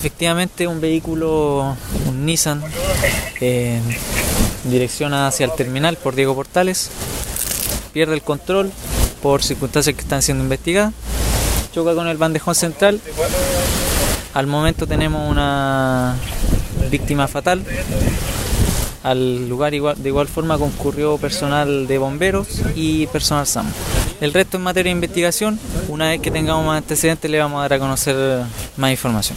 Efectivamente un vehículo, un Nissan, eh, direcciona hacia el terminal por Diego Portales, pierde el control por circunstancias que están siendo investigadas, choca con el bandejón central, al momento tenemos una víctima fatal, al lugar igual, de igual forma concurrió personal de bomberos y personal SAM. El resto en materia de investigación, una vez que tengamos más antecedentes le vamos a dar a conocer más información.